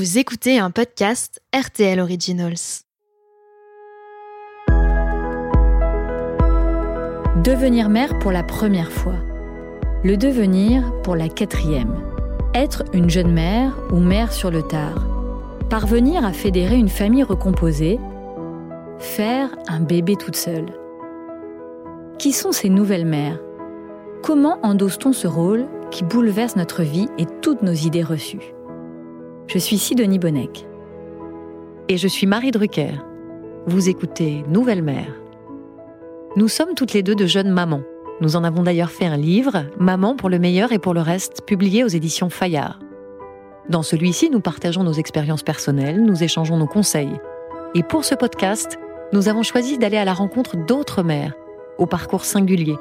Vous écoutez un podcast RTL Originals. Devenir mère pour la première fois. Le devenir pour la quatrième. Être une jeune mère ou mère sur le tard. Parvenir à fédérer une famille recomposée. Faire un bébé toute seule. Qui sont ces nouvelles mères? Comment endosse-t-on ce rôle qui bouleverse notre vie et toutes nos idées reçues? Je suis Sidonie Bonnec. Et je suis Marie Drucker. Vous écoutez Nouvelle Mère. Nous sommes toutes les deux de jeunes mamans. Nous en avons d'ailleurs fait un livre, Maman pour le meilleur et pour le reste, publié aux éditions Fayard. Dans celui-ci, nous partageons nos expériences personnelles, nous échangeons nos conseils. Et pour ce podcast, nous avons choisi d'aller à la rencontre d'autres mères, au parcours singulier,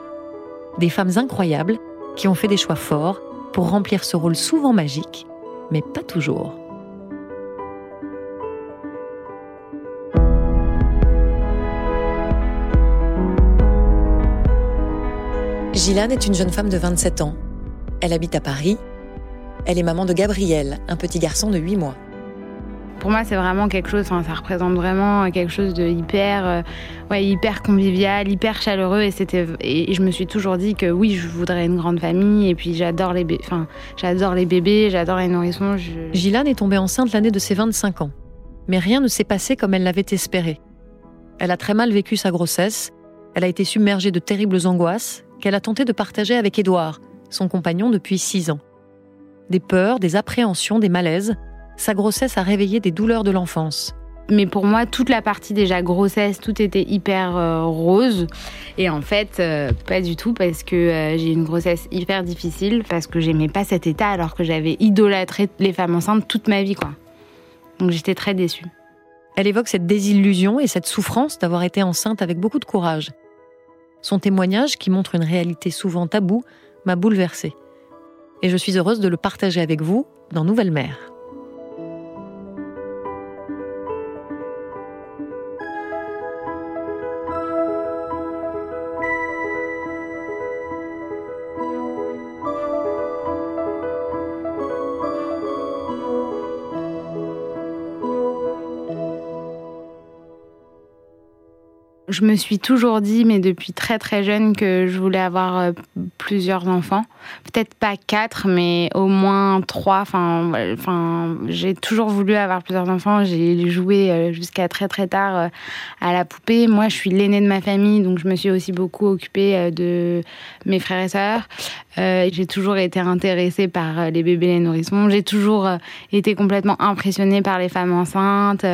des femmes incroyables qui ont fait des choix forts pour remplir ce rôle souvent magique, mais pas toujours. Gilane est une jeune femme de 27 ans. Elle habite à Paris. Elle est maman de Gabriel, un petit garçon de 8 mois. Pour moi, c'est vraiment quelque chose, ça représente vraiment quelque chose de hyper, euh, ouais, hyper convivial, hyper chaleureux. Et, c'était, et, je me suis toujours dit que oui, je voudrais une grande famille. Et puis j'adore les, enfin, j'adore les bébés, j'adore les nourrissons. Je... Gilane est tombée enceinte l'année de ses 25 ans. Mais rien ne s'est passé comme elle l'avait espéré. Elle a très mal vécu sa grossesse. Elle a été submergée de terribles angoisses qu'elle a tenté de partager avec Édouard, son compagnon depuis 6 ans. Des peurs, des appréhensions, des malaises sa grossesse a réveillé des douleurs de l'enfance. Mais pour moi, toute la partie déjà grossesse, tout était hyper euh, rose. Et en fait, euh, pas du tout, parce que euh, j'ai une grossesse hyper difficile, parce que j'aimais pas cet état, alors que j'avais idolâtré les femmes enceintes toute ma vie, quoi. Donc j'étais très déçue. Elle évoque cette désillusion et cette souffrance d'avoir été enceinte avec beaucoup de courage. Son témoignage, qui montre une réalité souvent taboue, m'a bouleversée. Et je suis heureuse de le partager avec vous dans Nouvelle Mère. Je me suis toujours dit, mais depuis très très jeune, que je voulais avoir euh, plusieurs enfants. Peut-être pas quatre, mais au moins trois. Enfin, j'ai toujours voulu avoir plusieurs enfants. J'ai joué euh, jusqu'à très très tard euh, à la poupée. Moi, je suis l'aînée de ma famille, donc je me suis aussi beaucoup occupée de mes frères et sœurs. J'ai toujours été intéressée par les bébés et les nourrissons. J'ai toujours été complètement impressionnée par les femmes enceintes.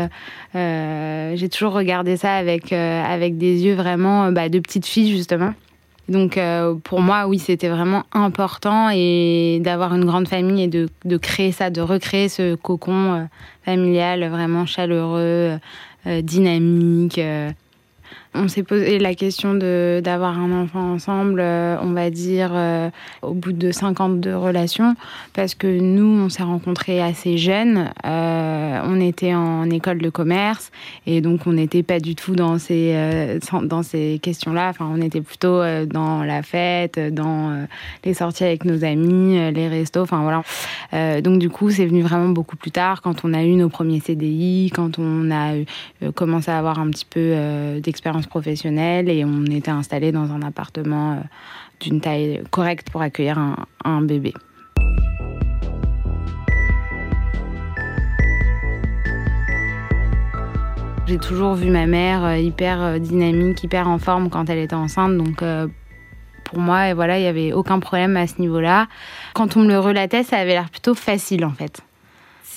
j'ai toujours regardé ça avec avec des yeux vraiment euh, bah, de petite fille justement. Donc euh, pour moi, oui, c'était vraiment important et d'avoir une grande famille et de, de, créer ça, de recréer ce cocon euh, familial vraiment chaleureux, dynamique. On s'est posé la question de d'avoir un enfant ensemble, euh, on va dire, euh, au bout de 50 de relations, parce que nous, on s'est rencontrés assez jeunes. Euh, on était en école de commerce et donc on n'était pas du tout dans ces, ces questions-là. Enfin, on était plutôt dans la fête, dans les sorties avec nos amis, les restos, enfin voilà. donc du coup, c'est venu vraiment beaucoup plus tard, quand on a eu nos premiers CDI, quand on a commencé à avoir un petit peu d'expérience professionnelle et on était installé dans un appartement euh, d'une taille correcte pour accueillir un, bébé. J'ai toujours vu ma mère euh, hyper euh, dynamique, hyper en forme quand elle était enceinte, donc pour moi, voilà, il n'y avait aucun problème à ce niveau-là. Quand on me le relatait, ça avait l'air plutôt facile en fait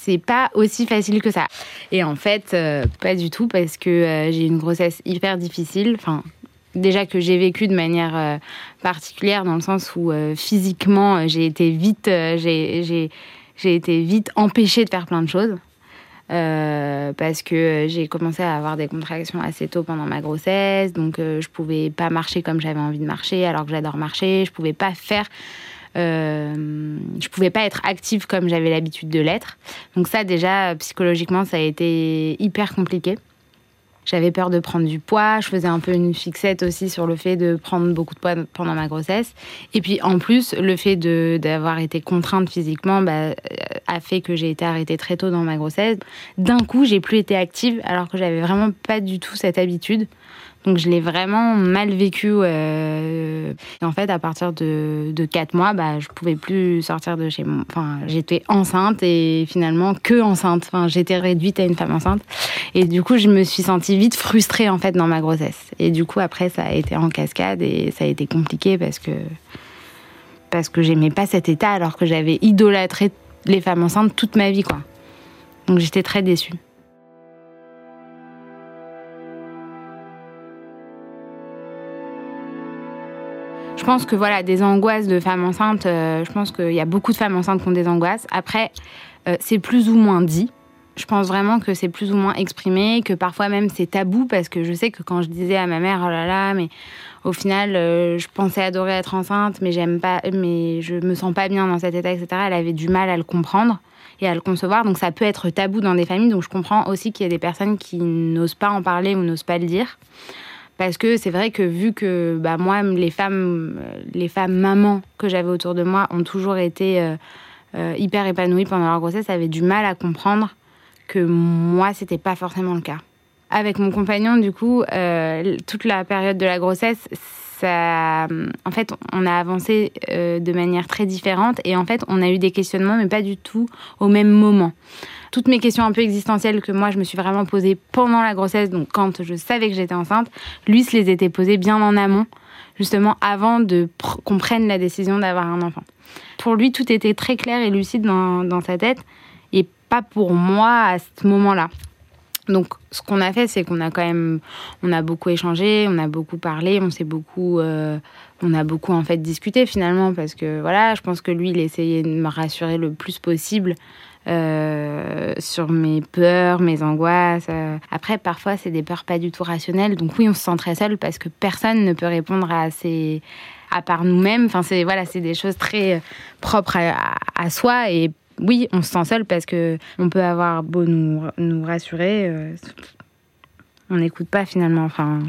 c'est pas aussi facile que ça. Et en fait, euh, pas du tout parce que euh, j'ai une grossesse hyper difficile. Enfin, déjà que j'ai vécu de manière euh, particulière dans le sens où physiquement j'ai été vite, j'ai été vite empêchée de faire plein de choses. parce que j'ai commencé à avoir des contractions assez tôt pendant ma grossesse, donc je pouvais pas marcher comme j'avais envie de marcher, alors que j'adore marcher. Je pouvais pas faire euh, je pouvais pas être active comme j'avais l'habitude de l'être. Donc ça déjà psychologiquement ça a été hyper compliqué. j'avais peur de prendre du poids. Je faisais un peu une fixette aussi sur le fait de prendre beaucoup de poids pendant ma grossesse. Et puis en plus, le fait d'avoir été contrainte physiquement bah, a fait que j'ai été arrêtée très tôt dans ma grossesse. D'un coup, j'ai plus été active alors que j'avais vraiment pas du tout cette habitude. Donc je l'ai vraiment mal vécu. Euh, en fait, à partir de, de 4 mois, bah, je pouvais plus sortir de chez moi. Enfin, j'étais enceinte et finalement que enceinte. Enfin, j'étais réduite à une femme enceinte. Et du coup, je me suis sentie vite frustrée en fait dans ma grossesse. Et du coup, après, ça a été en cascade et ça a été compliqué parce que parce que j'aimais pas cet état alors que j'avais idolâtré les femmes enceintes toute ma vie, quoi. Donc j'étais très déçue. Pense que voilà, des angoisses de femmes enceintes, euh, je pense qu'il y a beaucoup de femmes enceintes qui ont des angoisses. Après, euh, c'est plus ou moins dit. Je pense vraiment que c'est plus ou moins exprimé, que parfois même c'est tabou, parce que je sais que quand je disais à ma mère, oh là là, mais au final, euh, je pensais adorer être enceinte, mais j'aime pas, mais je me sens pas bien dans cet état, etc. Elle avait du mal à le comprendre et à le concevoir, donc ça peut être tabou dans des familles. Donc je comprends aussi qu'il y a des personnes qui n'osent pas en parler ou n'osent pas le dire. Parce que c'est vrai que vu que bah, moi, les femmes, les femmes mamans que j'avais autour de moi ont toujours été euh, euh, hyper épanouies pendant leur grossesse, avaient du mal à comprendre que moi, c'était pas forcément le cas. Avec mon compagnon, du coup, euh, toute la période de la grossesse, en fait, on a avancé de manière très différente et en fait, on a eu des questionnements, mais pas du tout au même moment toutes mes questions un peu existentielles que moi je me suis vraiment posées pendant la grossesse, donc quand je savais que j'étais enceinte, lui se les était posées bien en amont, justement avant de qu'on prenne la décision d'avoir un enfant. Pour lui, tout était très clair et lucide dans sa tête, et pas pour moi à ce moment-là. Donc, ce qu'on a fait, c'est qu'on a quand même, on a beaucoup échangé, on a beaucoup parlé, on s'est beaucoup, euh, on a beaucoup en fait discuté finalement parce que voilà, je pense que lui, il essayait de me rassurer le plus possible euh, sur mes peurs, mes angoisses. Euh. Après, parfois, c'est des peurs pas du tout rationnelles. Donc oui, on se sent très seul parce que personne ne peut répondre à ces à part nous-mêmes. Enfin, c'est voilà, c'est des choses très propres à, soi et oui, on se sent seul parce que on peut avoir beau nous, nous rassurer, on n'écoute pas finalement. Enfin.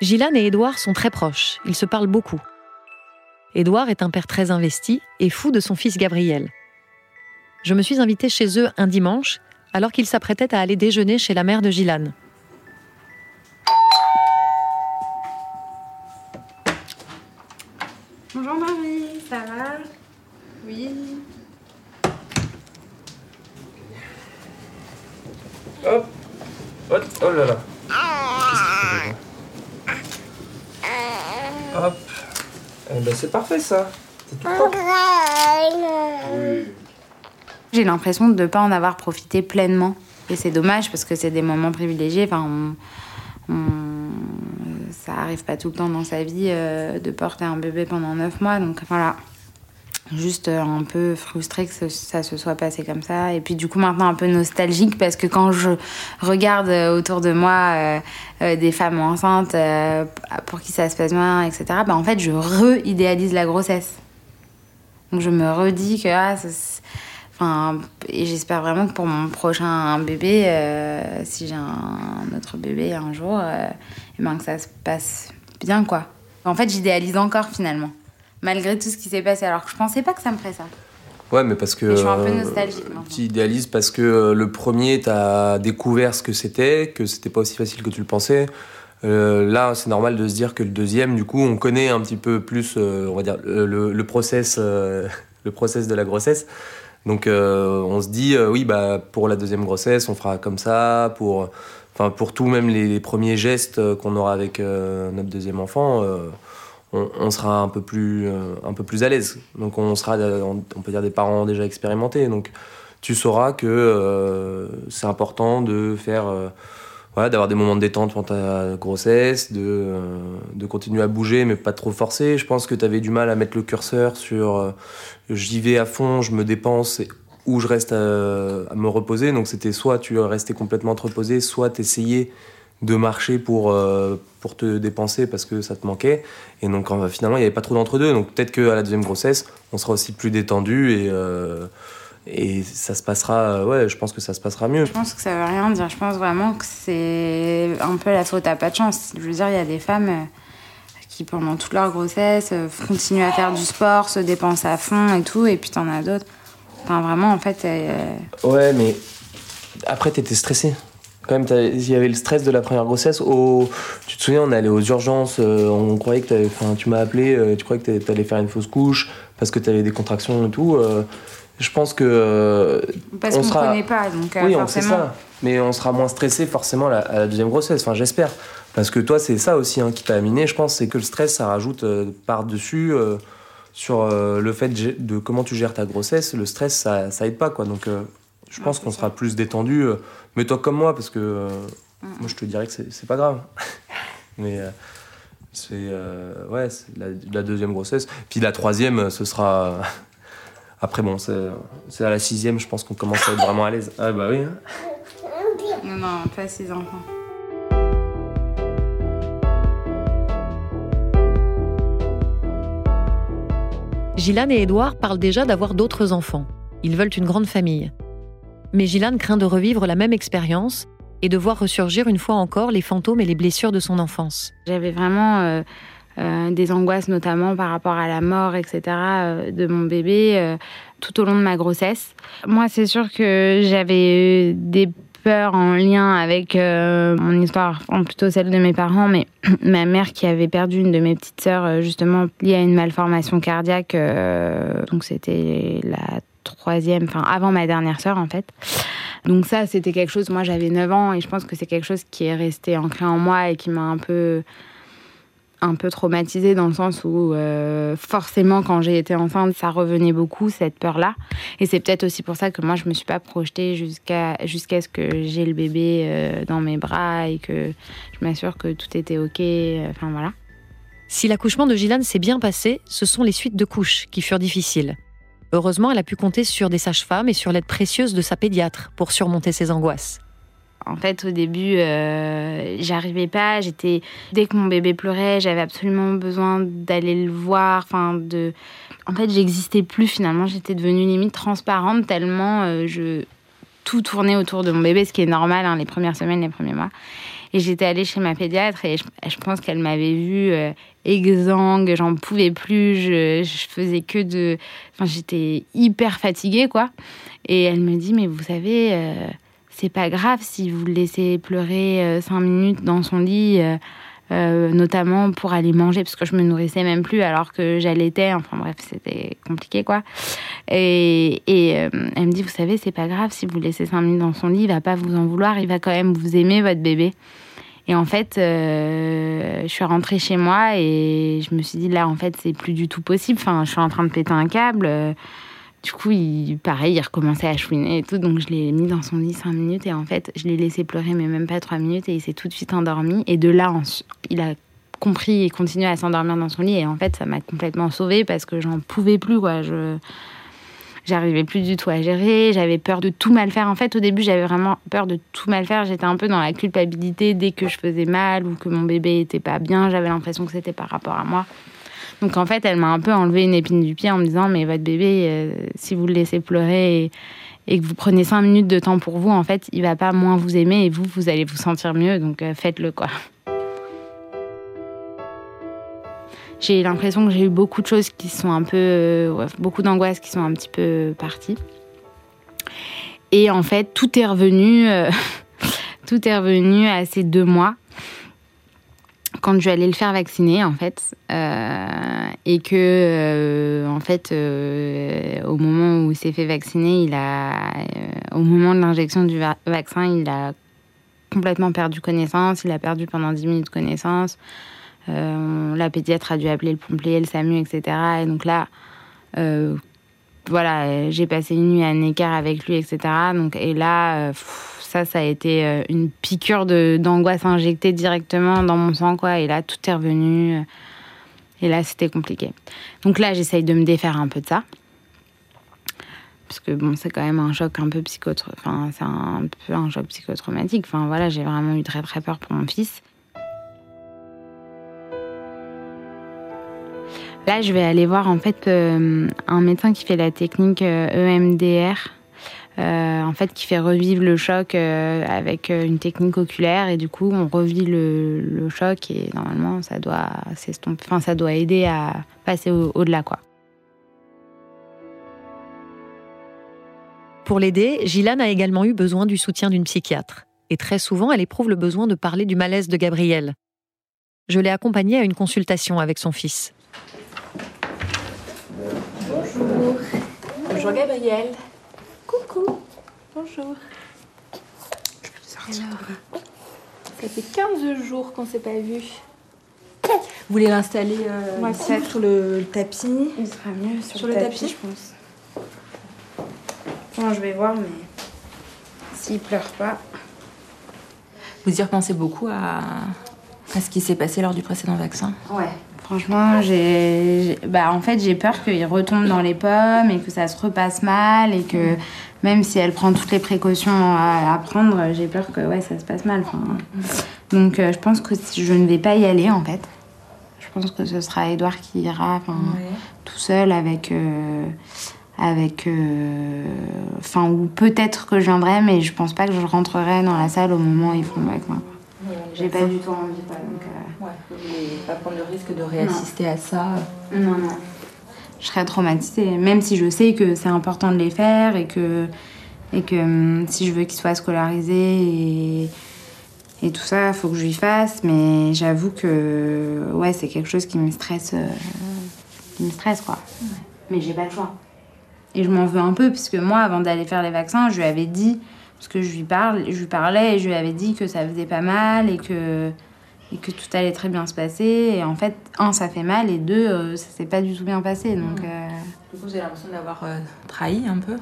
Et Édouard sont très proches. Ils se parlent beaucoup. Édouard est un père très investi et fou de son fils Gabriel. Je me suis invitée chez eux un dimanche, alors qu'ils s'apprêtaient à aller déjeuner chez la mère de Gilane. Va Oui. Hop, hop, oh là là. Hop. Eh ben, c'est parfait ça. J'ai l'impression de ne pas en avoir profité pleinement. Et c'est dommage parce que c'est des moments privilégiés. Enfin, ça arrive pas tout le temps dans sa vie euh, de porter un bébé pendant neuf mois. Donc voilà juste euh, un peu frustrée que ça se soit passé comme ça. Et puis du coup maintenant un peu nostalgique parce que quand je regarde euh, autour de moi des femmes enceintes pour qui ça se passe bien, etc., bah, en fait je re-idéalise la grossesse. Donc je me redis que... Ah, enfin, et j'espère vraiment que pour mon prochain bébé, si j'ai un, autre bébé un jour, et ben que ça se passe bien quoi. En fait j'idéalise encore finalement malgré tout ce qui s'est passé. Alors que je pensais pas que ça me ferait ça. Ouais, mais parce que. je suis un peu euh, nostalgique Tu idéalises parce que euh, le premier, tu as découvert ce que c'était, que c'était pas aussi facile que tu le pensais. Euh, là, c'est normal de se dire que le deuxième, du coup, on connaît un petit peu plus, on va dire, le, le process, le process de la grossesse. Donc, on se dit, oui, bah, pour la deuxième grossesse, on fera comme ça. Pour, enfin, pour tout, même les, premiers gestes qu'on aura avec notre deuxième enfant on, sera un peu plus euh, un peu plus à l'aise. Donc on sera on, peut dire des parents déjà expérimentés. Donc tu sauras que euh, c'est important de faire euh, voilà, d'avoir des moments de détente pendant ta grossesse, de, de continuer à bouger mais pas trop forcer. Je pense que tu avais du mal à mettre le curseur sur j'y vais à fond, je me dépense ou je reste à, me reposer. Donc c'était soit tu restais complètement reposé, soit t'essayais de marcher pour, euh, pour te dépenser parce que ça te manquait. Et donc finalement, il n'y avait pas trop d'entre-deux. Donc peut-être qu'à la deuxième grossesse, on sera aussi plus détendu et, euh, et ça se passera, ouais, je pense que ça se passera mieux. Je pense que ça veut rien dire. Je pense vraiment que c'est un peu la faute à pas de chance. Je veux dire, il y a des femmes euh, qui, pendant toute leur grossesse, euh, continuent à faire du sport, se dépensent à fond et tout, et puis t'en as d'autres. Enfin, vraiment, en fait. Euh, ouais, mais après, t'étais stressée. Quand même, il y avait le stress de la première grossesse. Au... Tu te souviens, on allait aux urgences, on croyait que enfin, tu m'as appelé, tu croyais que t'allais faire une fausse couche parce que t'avais des contractions et tout je pense que. Euh, Parce qu'on ne sera... connaît pas, donc oui, on sait ça. Mais on sera moins stressé forcément à la deuxième grossesse, enfin j'espère. Parce que toi, c'est ça aussi hein, qui t'a aminé, je pense, c'est que le stress, ça rajoute euh, par-dessus euh, sur le fait de, comment tu gères ta grossesse. Le stress, ça, ça aide pas, quoi. Donc je pense qu'on sera plus détendu. mais toi comme moi, parce que moi, je te dirais que c'est pas grave. mais c'est ouais, la, la, deuxième grossesse. Puis la troisième, ce sera après, bon, c'est à la sixième, je pense qu'on commence à être vraiment à l'aise. Ah bah oui. Hein. Non, non, pas six enfants. Gilane et Edouard parlent déjà d'avoir d'autres enfants. Ils veulent une grande famille. Mais Gilane craint de revivre la même expérience et de voir ressurgir une fois encore les fantômes et les blessures de son enfance. J'avais vraiment euh, euh, des angoisses notamment par rapport à la mort, etc., euh, de mon bébé euh, tout au long de ma grossesse. Moi, c'est sûr que j'avais des peurs en lien avec mon histoire, enfin, plutôt celle de mes parents, mais ma mère qui avait perdu une de mes petites sœurs justement liée à une malformation cardiaque, donc c'était la troisième, enfin avant ma dernière sœur en fait. Donc ça, c'était quelque chose, moi j'avais 9 ans et je pense que c'est quelque chose qui est resté ancré en moi et qui m'a un peu un peu traumatisée dans le sens où euh, forcément quand j'ai été enceinte ça revenait beaucoup cette peur là et c'est peut-être aussi pour ça que moi je me suis pas projetée jusqu'à jusqu'à ce que j'ai le bébé euh, dans mes bras et que je m'assure que tout était ok enfin voilà. Si l'accouchement de Gilane s'est bien passé ce sont les suites de couches qui furent difficiles. Heureusement elle a pu compter sur des sages-femmes et sur l'aide précieuse de sa pédiatre pour surmonter ses angoisses en fait, au début, euh, j'arrivais pas. J'étais dès que mon bébé pleurait, j'avais absolument besoin d'aller le voir. Enfin, de. En fait, j'existais plus finalement. J'étais devenue limite transparente tellement euh, je tout tournait autour de mon bébé, ce qui est normal hein, les premières semaines, les premiers mois. Et j'étais allée chez ma pédiatre et je, pense qu'elle m'avait vue euh, exsangue, j'en pouvais plus, je, faisais que de. Enfin, j'étais hyper fatiguée, quoi. Et elle me dit, mais vous savez, euh, c'est pas grave si vous le laissez pleurer euh, cinq minutes dans son lit, euh, euh, notamment pour aller manger, parce que je me nourrissais même plus alors que j'allaitais. Enfin bref, c'était compliqué quoi. Et, et elle me dit, vous savez, c'est pas grave si vous le laissez cinq minutes dans son lit, il va pas vous en vouloir, il va quand même vous aimer, votre bébé. Et en fait, je suis rentrée chez moi et je me suis dit, là, en fait, c'est plus du tout possible. Enfin, je suis en train de péter un câble. Du coup, il, pareil, il recommençait à chouiner et tout. Donc, je l'ai mis dans son lit cinq minutes. Et en fait, je l'ai laissé pleurer, mais même pas trois minutes. Et il s'est tout de suite endormi. Et de là, il a compris et continué à s'endormir dans son lit. Et en fait, ça m'a complètement sauvée parce que j'en pouvais plus. Je. J'arrivais plus du tout à gérer, j'avais peur de tout mal faire. En fait, au début, j'avais vraiment peur de tout mal faire. J'étais un peu dans la culpabilité dès que je faisais mal ou que mon bébé était pas bien. J'avais l'impression que c'était par rapport à moi. Donc en fait, elle m'a un peu enlevé une épine du pied en me disant mais votre bébé, euh, si vous le laissez pleurer et, que vous prenez cinq minutes de temps pour vous, en fait, il va pas moins vous aimer et vous, vous allez vous sentir mieux. Donc euh, faites-le quoi. J'ai l'impression que j'ai eu beaucoup de choses qui sont un peu, euh, beaucoup d'angoisses qui sont un petit peu parties. Et en fait, tout est revenu, tout est revenu à ces deux mois quand je vais aller le faire vacciner en fait euh, et que euh, en fait euh, au moment où il s'est fait vacciner il a au moment de l'injection du vaccin il a complètement perdu connaissance il a perdu pendant 10 minutes connaissance. La pédiatre a dû appeler le pompier le SAMU etc et donc là voilà j'ai passé une nuit à un écart avec lui etc donc et là ça, ça a été euh, une piqûre d'angoisse injectée directement dans mon sang, quoi. Et là, tout est revenu. Euh, et là, c'était compliqué. Donc là, j'essaye de me défaire un peu de ça. Parce que bon, c'est quand même un choc un peu psychotraumatique. Enfin, c'est un peu un choc psychotraumatique. Enfin, voilà, j'ai vraiment eu très très peur pour mon fils. Là, je vais aller voir en fait euh, un médecin qui fait la technique EMDR. Euh, en fait, qui fait revivre le choc avec une technique oculaire et du coup, on revit le, choc et normalement, ça doit enfin, ça doit aider à passer au-delà, quoi. Pour l'aider, Gilane a également eu besoin du soutien d'une psychiatre. Et très souvent, elle éprouve le besoin de parler du malaise de Gabriel. Je l'ai accompagnée à une consultation avec son fils. Bonjour. Bonjour Gabriel. Bonjour. Alors, ça fait 15 jours qu'on ne s'est pas vu. Vous voulez l'installer euh, sur le tapis Il sera mieux sur, le, tapis, je pense je vais voir, mais s'il pleure pas. Vous y repensez beaucoup à, à ce qui s'est passé lors du précédent vaccin Ouais. Franchement, j'ai, bah, en fait, j'ai peur qu'il retombe dans les pommes et que ça se repasse mal et que même si elle prend toutes les précautions à, prendre, j'ai peur que ouais, ça se passe mal. donc, euh, je pense que je ne vais pas y aller en fait. Je pense que ce sera Edouard qui ira tout seul avec. Euh, avec euh, enfin ou peut-être que je viendrai mais je pense pas que je rentrerai dans la salle au moment où ils font avec moi j'ai pas du tout envie quoi donc ouais, vous voulez pas prendre le risque de réassister à ça non non je serais traumatisée même si je sais que c'est important de les faire et que et que hum, si je veux qu'ils soient scolarisés et et tout ça, il faut que je lui fasse, mais j'avoue que ouais, c'est quelque chose qui me stresse, euh, qui me stresse quoi. Mais j'ai pas le choix. Et je m'en veux un peu, puisque moi, avant d'aller faire les vaccins, je lui avais dit, parce que je lui, parle, je lui parlais et je lui avais dit que ça faisait pas mal et que, et que tout allait très bien se passer. Et en fait, un, ça fait mal, et deux, euh, ça s'est pas du tout bien passé. Donc, mmh. euh, Du coup, vous avez l'impression d'avoir euh, trahi un peu?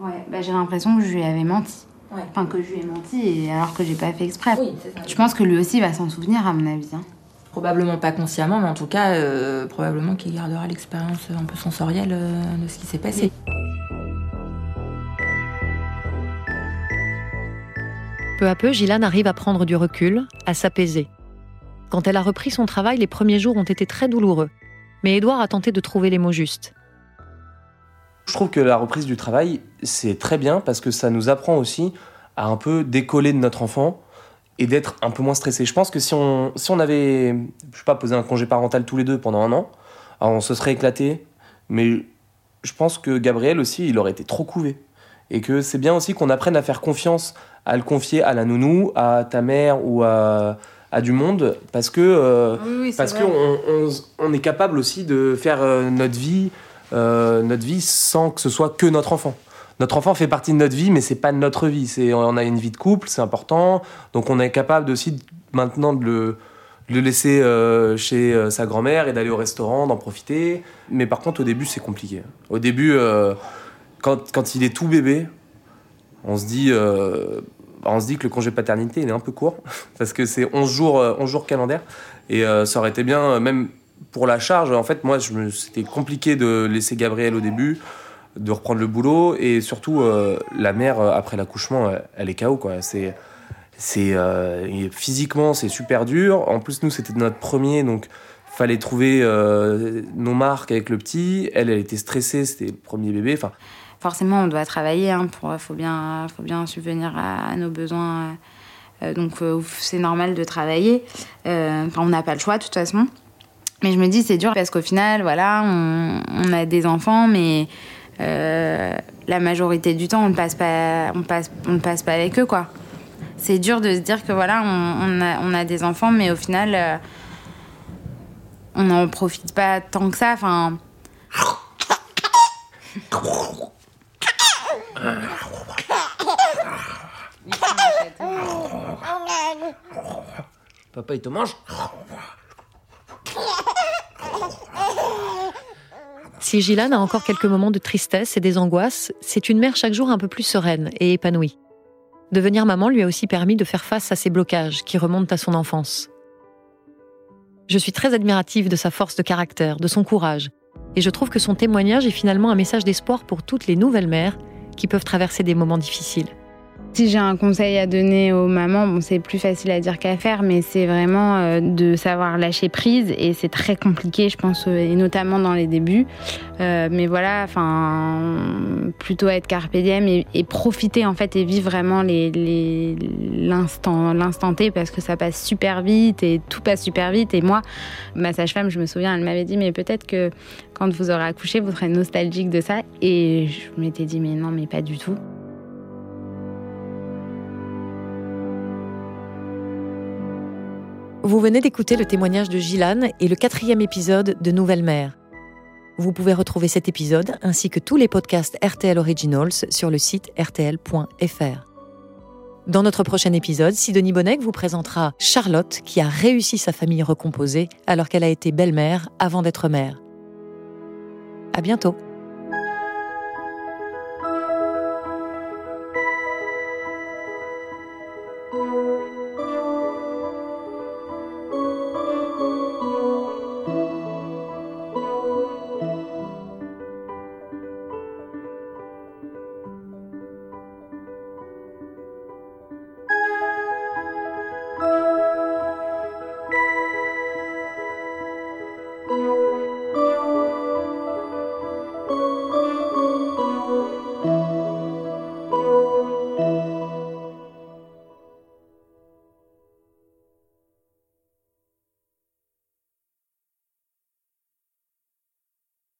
Ouais, bah, j'ai l'impression que je lui avais menti. Ouais. Enfin, que je lui ai menti, et alors que j'ai pas fait exprès. Oui, ça. Je pense que lui aussi va s'en souvenir, à mon avis. Hein. Probablement pas consciemment, mais en tout cas, euh, probablement qu'il gardera l'expérience un peu sensorielle euh, de ce qui s'est passé. Peu à peu, Gilane arrive à prendre du recul, à s'apaiser. Quand elle a repris son travail, les premiers jours ont été très douloureux. Mais Edouard a tenté de trouver les mots justes. Je trouve que la reprise du travail, c'est très bien parce que ça nous apprend aussi à un peu décoller de notre enfant et d'être un peu moins stressé. Je pense que si on, si avait, pas, posé un congé parental tous les deux pendant un an, on se serait éclaté. Mais je pense que Gabriel aussi, il aurait été trop couvé. Et que c'est bien aussi qu'on apprenne à faire confiance, à le confier à la nounou, à ta mère ou à, à du monde, parce que euh, parce qu'on on, on, est capable aussi de faire euh, notre vie, euh, notre vie sans que ce soit que notre enfant notre enfant fait partie de notre vie, mais c'est pas notre vie. C'est, on a une vie de couple, c'est important. Donc on est capable aussi maintenant de le, le laisser euh, chez euh, sa grand-mère et d'aller au restaurant, d'en profiter. Mais par contre, au début, c'est compliqué. Au début, euh, quand, quand, il est tout bébé, on se dit, on se dit que le congé paternité, il est un peu court, parce que c'est 11 jours, 11 jours calendaires. Et ça aurait été bien, même pour la charge, en fait, moi, c'était compliqué de laisser Gabriel au début de reprendre le boulot. Et surtout euh, la mère euh, après l'accouchement elle est KO quoi. C'est c'est euh, physiquement c'est super dur. En plus nous c'était notre premier donc fallait trouver nos marques avec le petit. Elle elle était stressée c'était le premier bébé. Enfin forcément on doit travailler hein, pour faut bien faut bien subvenir à, nos besoins donc c'est normal de travailler on n'a pas le choix de toute façon mais je me dis c'est dur parce qu'au final voilà on, a des enfants mais euh, la majorité du temps, on ne passe pas, on passe, on passe pas avec eux, quoi. C'est dur de se dire que voilà, on, a, on a, des enfants, mais au final, euh, on n'en profite pas tant que ça. Enfin. Papa, il te mange Si Gilane a encore quelques moments de tristesse et des angoisses, c'est une mère chaque jour un peu plus sereine et épanouie. Devenir maman lui a aussi permis de faire face à ses blocages qui remontent à son enfance. Je suis très admirative de sa force de caractère, de son courage, et je trouve que son témoignage est finalement un message d'espoir pour toutes les nouvelles mères qui peuvent traverser des moments difficiles. Si j'ai un conseil à donner aux mamans, bon, c'est plus facile à dire qu'à faire, mais c'est vraiment euh, de savoir lâcher prise et c'est très compliqué, je pense, euh, et notamment dans les débuts. Euh, mais voilà, enfin, plutôt être carpe diem et, profiter en fait et vivre vraiment l'instant, l'instant T parce que ça passe super vite et tout passe super vite. Et moi, ma sage-femme, je me souviens, elle m'avait dit, mais peut-être que quand vous aurez accouché, vous serez nostalgique de ça. Et je m'étais dit, mais non, mais pas du tout. Vous venez d'écouter le témoignage de Gilane et le quatrième épisode de Nouvelle Mère. Vous pouvez retrouver cet épisode ainsi que tous les podcasts RTL Originals sur le site rtl.fr. Dans notre prochain épisode, Sidonie Bonnec vous présentera Charlotte qui a réussi sa famille recomposée alors qu'elle a été belle-mère avant d'être mère. À bientôt.